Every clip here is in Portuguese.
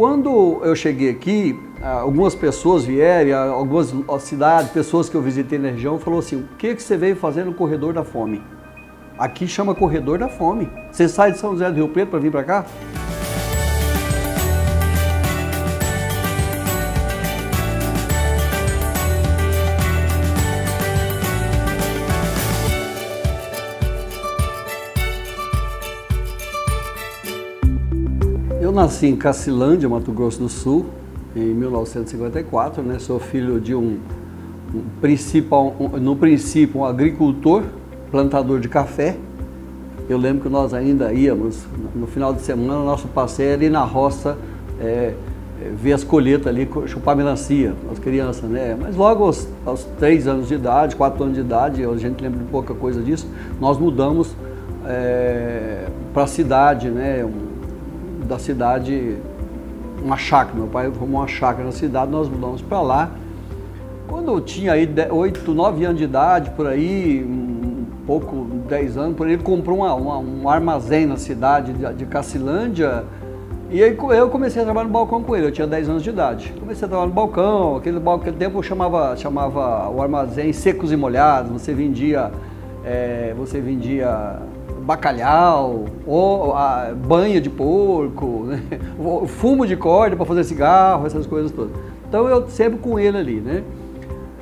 Quando eu cheguei aqui, algumas pessoas vieram, algumas cidades, pessoas que eu visitei na região, falou assim: o que, que você veio fazer no corredor da fome? Aqui chama corredor da fome. Você sai de São José do Rio Preto para vir para cá? Nasci em Cacilândia, Mato Grosso do Sul, em 1954, né? Sou filho de um, um principal, um, no princípio, um agricultor, plantador de café. Eu lembro que nós ainda íamos, no final de semana, nosso passeio era ir na roça, é, é, ver as colheitas ali, chupar melancia, as crianças, né? Mas logo aos, aos três anos de idade, quatro anos de idade, a gente lembra de pouca coisa disso, nós mudamos é, para a cidade, né? Da cidade, uma chácara. Meu pai formou uma chácara na cidade, nós mudamos para lá. Quando eu tinha aí 8, 9 anos de idade, por aí, um pouco, 10 anos, por aí, ele comprou uma, uma, um armazém na cidade de, de Cacilândia. E aí eu comecei a trabalhar no balcão com ele, eu tinha 10 anos de idade. Comecei a trabalhar no balcão, aquele balcão, aquele tempo eu chamava, chamava o armazém secos e molhados, você vendia, é, você vendia bacalhau, ou a banha de porco, né? fumo de corda para fazer cigarro, essas coisas todas. Então eu sempre com ele ali, né?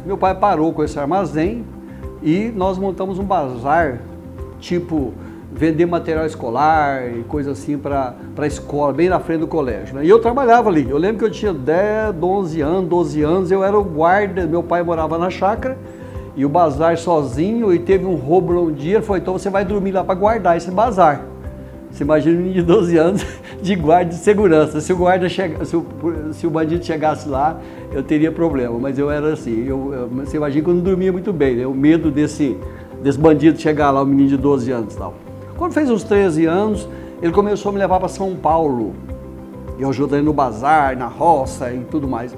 Meu pai parou com esse armazém e nós montamos um bazar, tipo vender material escolar e coisa assim para a escola, bem na frente do colégio. Né? E eu trabalhava ali. Eu lembro que eu tinha 10, 11 anos, 12 anos, eu era o guarda, meu pai morava na chácara e o bazar sozinho e teve um roubo um dia, ele falou, então você vai dormir lá para guardar esse bazar. Você imagina um menino de 12 anos de guarda de segurança. Se o guarda chega, se o, se o bandido chegasse lá, eu teria problema. Mas eu era assim. Eu, eu, você imagina que eu não dormia muito bem, né? O medo desse, desse bandido chegar lá, um menino de 12 anos e tal. Quando fez uns 13 anos, ele começou a me levar para São Paulo. Eu ajudei no bazar, na roça e tudo mais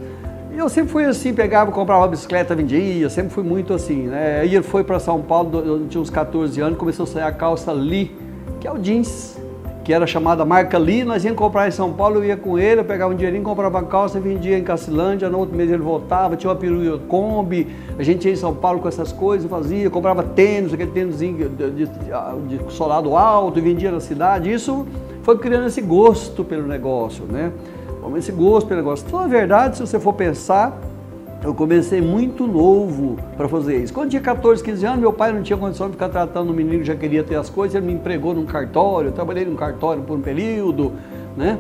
eu sempre fui assim, pegava, comprava uma bicicleta, vendia, sempre fui muito assim, né? Aí ele foi para São Paulo, eu tinha uns 14 anos, começou a sair a calça Lee, que é o jeans, que era chamada marca Lee, nós íamos comprar em São Paulo, eu ia com ele, eu pegava um dinheirinho, comprava a calça, vendia em Cacilândia, no outro mês ele voltava, tinha uma peruca Kombi, a gente ia em São Paulo com essas coisas, fazia, comprava tênis, aquele tênis de, de, de solado alto, e vendia na cidade, isso foi criando esse gosto pelo negócio, né? Esse gosto pelo negócio. Então, na verdade, se você for pensar, eu comecei muito novo para fazer isso. Quando tinha 14, 15 anos, meu pai não tinha condição de ficar tratando o menino já queria ter as coisas, ele me empregou num cartório, eu trabalhei num cartório por um período, né?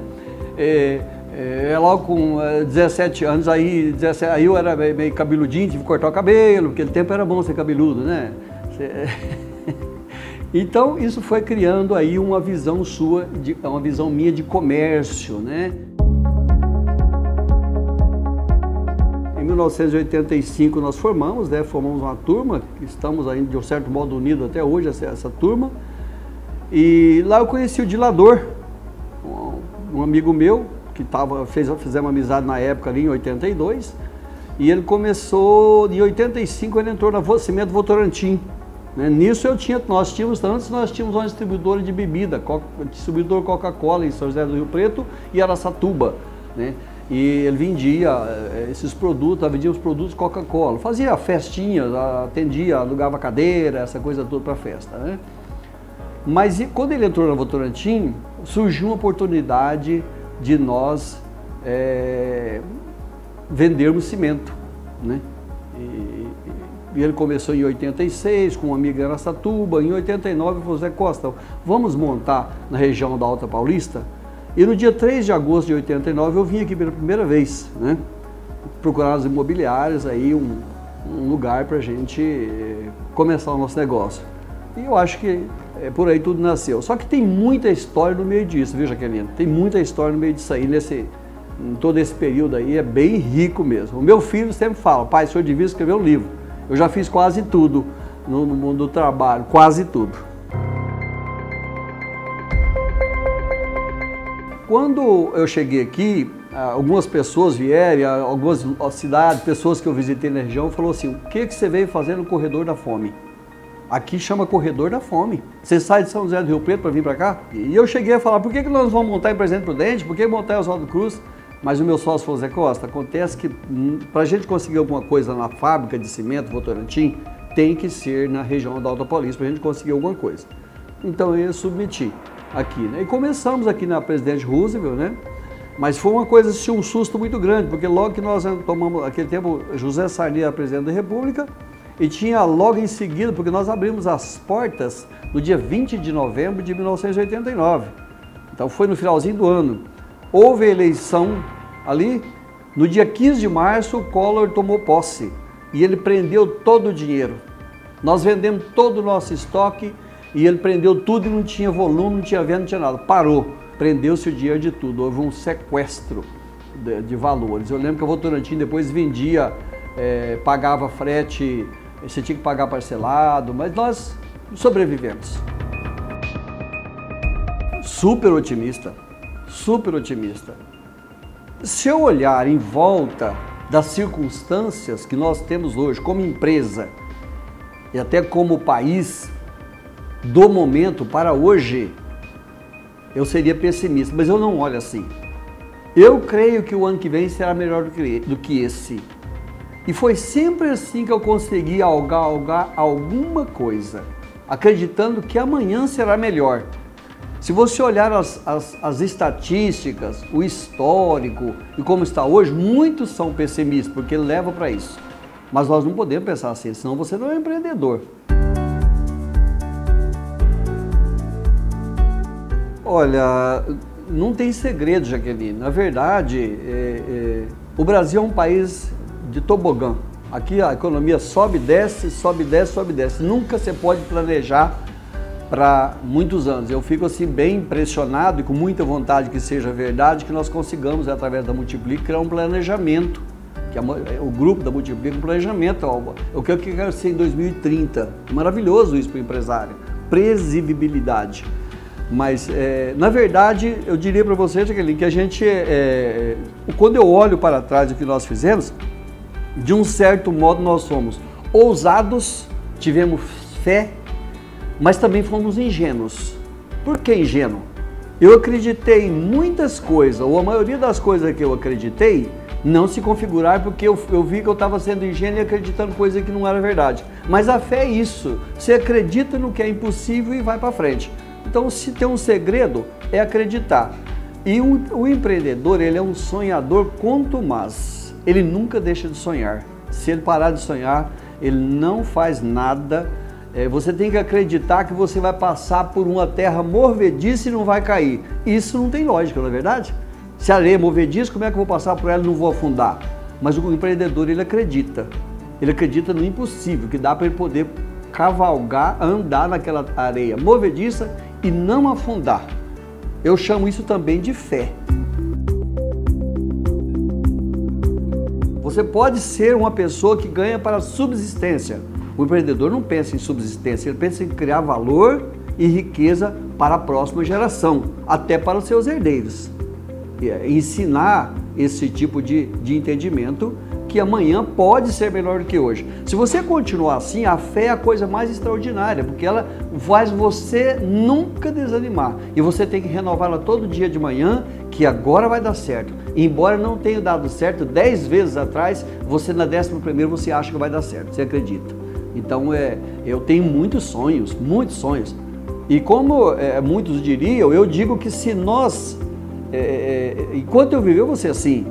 É, é, logo com 17 é, anos, aí, 17, aí eu era meio cabeludinho, tive que cortar o cabelo, porque aquele tempo era bom ser cabeludo, né? Então, isso foi criando aí uma visão sua, de, uma visão minha de comércio, né? 1985 nós formamos, né? Formamos uma turma, estamos ainda de um certo modo unidos até hoje, essa, essa turma. E lá eu conheci o Dilador, um, um amigo meu, que tava, fez, fizemos amizade na época ali em 82. E ele começou, em 85 ele entrou na Cimento Votorantim. Né? Nisso eu tinha, nós tínhamos, antes nós tínhamos uma distribuidora de bebida, Coca, distribuidor Coca-Cola em São José do Rio Preto e Araçatuba. Né? E ele vendia eh, esses produtos, vendia os produtos Coca-Cola, fazia festinhas, atendia, alugava cadeira, essa coisa toda para festa, né? Mas quando ele entrou na Votorantim, surgiu uma oportunidade de nós é, vendermos cimento, né? E, e, ele começou em 86 com uma amiga em Aracatuba, em 89 ele falou, Zé Costa, vamos montar na região da Alta Paulista e no dia 3 de agosto de 89 eu vim aqui pela primeira vez, né? Procurar as imobiliárias aí, um, um lugar para a gente eh, começar o nosso negócio. E eu acho que é, por aí tudo nasceu. Só que tem muita história no meio disso, viu, Jaqueline? Tem muita história no meio disso aí, nesse, em todo esse período aí, é bem rico mesmo. O meu filho sempre fala, pai, o senhor devia escrever um livro. Eu já fiz quase tudo no, no mundo do trabalho, quase tudo. Quando eu cheguei aqui, algumas pessoas vieram, algumas cidades, pessoas que eu visitei na região, falou assim: o que, que você veio fazer no corredor da fome? Aqui chama corredor da fome. Você sai de São José do Rio Preto para vir para cá? E eu cheguei a falar: por que, que nós vamos montar em Presidente Prudente? Por que montar em Oswaldo Cruz? Mas o meu sócio falou, Zé Costa, acontece que hum, para a gente conseguir alguma coisa na fábrica de cimento Votorantim, tem que ser na região da Alta Paulista para a gente conseguir alguma coisa. Então eu submeti aqui, né? E começamos aqui na Presidente Roosevelt, né? Mas foi uma coisa, assim, um susto muito grande, porque logo que nós tomamos, aquele tempo, José Sarney era presidente da República, e tinha logo em seguida, porque nós abrimos as portas no dia 20 de novembro de 1989. Então foi no finalzinho do ano. Houve eleição ali, no dia 15 de março o Collor tomou posse e ele prendeu todo o dinheiro. Nós vendemos todo o nosso estoque e ele prendeu tudo e não tinha volume, não tinha venda, não tinha nada. Parou, prendeu-se o dinheiro de tudo. Houve um sequestro de, de valores. Eu lembro que a Votorantim depois vendia, é, pagava frete, você tinha que pagar parcelado, mas nós sobrevivemos. Super otimista, super otimista. Se eu olhar em volta das circunstâncias que nós temos hoje como empresa e até como país, do momento para hoje, eu seria pessimista, mas eu não olho assim. Eu creio que o ano que vem será melhor do que, esse. E foi sempre assim que eu consegui algar, algar alguma coisa, acreditando que amanhã será melhor. Se você olhar as, as, as, estatísticas, o histórico e como está hoje, muitos são pessimistas, porque leva para isso. Mas nós não podemos pensar assim, senão você não é empreendedor. Olha, não tem segredo, Jaqueline. Na verdade, é, é, o Brasil é um país de tobogã. Aqui a economia sobe, desce, sobe, desce, sobe, desce. Nunca você pode planejar para muitos anos. Eu fico assim bem impressionado e com muita vontade que seja verdade que nós consigamos através da Multiplica criar um planejamento, que é o grupo da Multiplica um planejamento, o que eu quero ser em 2030. Maravilhoso isso para o empresário. Previsibilidade. Mas, é, na verdade, eu diria para você, Jaqueline, que a gente, é, é, quando eu olho para trás do que nós fizemos, de um certo modo nós somos ousados, tivemos fé, mas também fomos ingênuos. Por que ingênuo? Eu acreditei em muitas coisas, ou a maioria das coisas que eu acreditei, não se configurar porque eu, eu vi que eu estava sendo ingênuo e acreditando coisa que não era verdade. Mas a fé é isso. Você acredita no que é impossível e vai para frente. Então, se tem um segredo, é acreditar. E o, o empreendedor, ele é um sonhador contumaz. Ele nunca deixa de sonhar. Se ele parar de sonhar, ele não faz nada. É, você tem que acreditar que você vai passar por uma terra movediça e não vai cair. Isso não tem lógica, não é verdade? Se a areia é movediça, como é que eu vou passar por ela e não vou afundar? Mas o empreendedor, ele acredita. Ele acredita no impossível, que dá para ele poder cavalgar, andar naquela areia movediça e não afundar. Eu chamo isso também de fé. Você pode ser uma pessoa que ganha para subsistência. O empreendedor não pensa em subsistência, ele pensa em criar valor e riqueza para a próxima geração, até para os seus herdeiros. É, ensinar esse tipo de, de entendimento que amanhã pode ser melhor do que hoje. Se você continuar assim, a fé é a coisa mais extraordinária, porque ela faz você nunca desanimar. E você tem que renová-la todo dia de manhã, que agora vai dar certo. Embora não tenha dado certo dez vezes atrás, você na décima primeira você acha que vai dar certo, você acredita. Então é, eu tenho muitos sonhos, muitos sonhos. E como é, muitos diriam, eu digo que se nós, é, é enquanto eu viver, eu vou ser assim.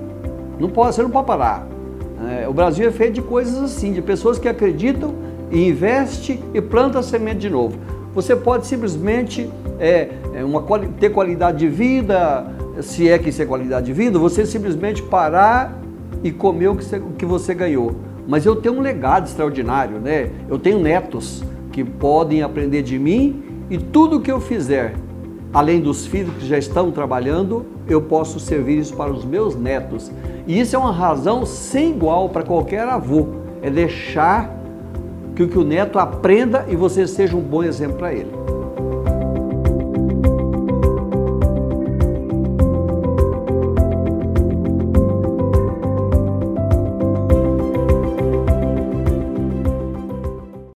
Não pode, você não pode parar. É, o Brasil é feito de coisas assim, de pessoas que acreditam e investe e planta a semente de novo. Você pode simplesmente é, é uma, ter qualidade de vida, se é que isso é qualidade de vida, você simplesmente parar e comer o que você, o que você ganhou. Mas eu tenho um legado extraordinário, né? Eu tenho netos que podem aprender de mim e tudo que eu fizer além dos filhos que já estão trabalhando, eu posso servir isso para os meus netos. E isso é uma razão sem igual para qualquer avô, é deixar que o neto aprenda e você seja um bom exemplo para ele.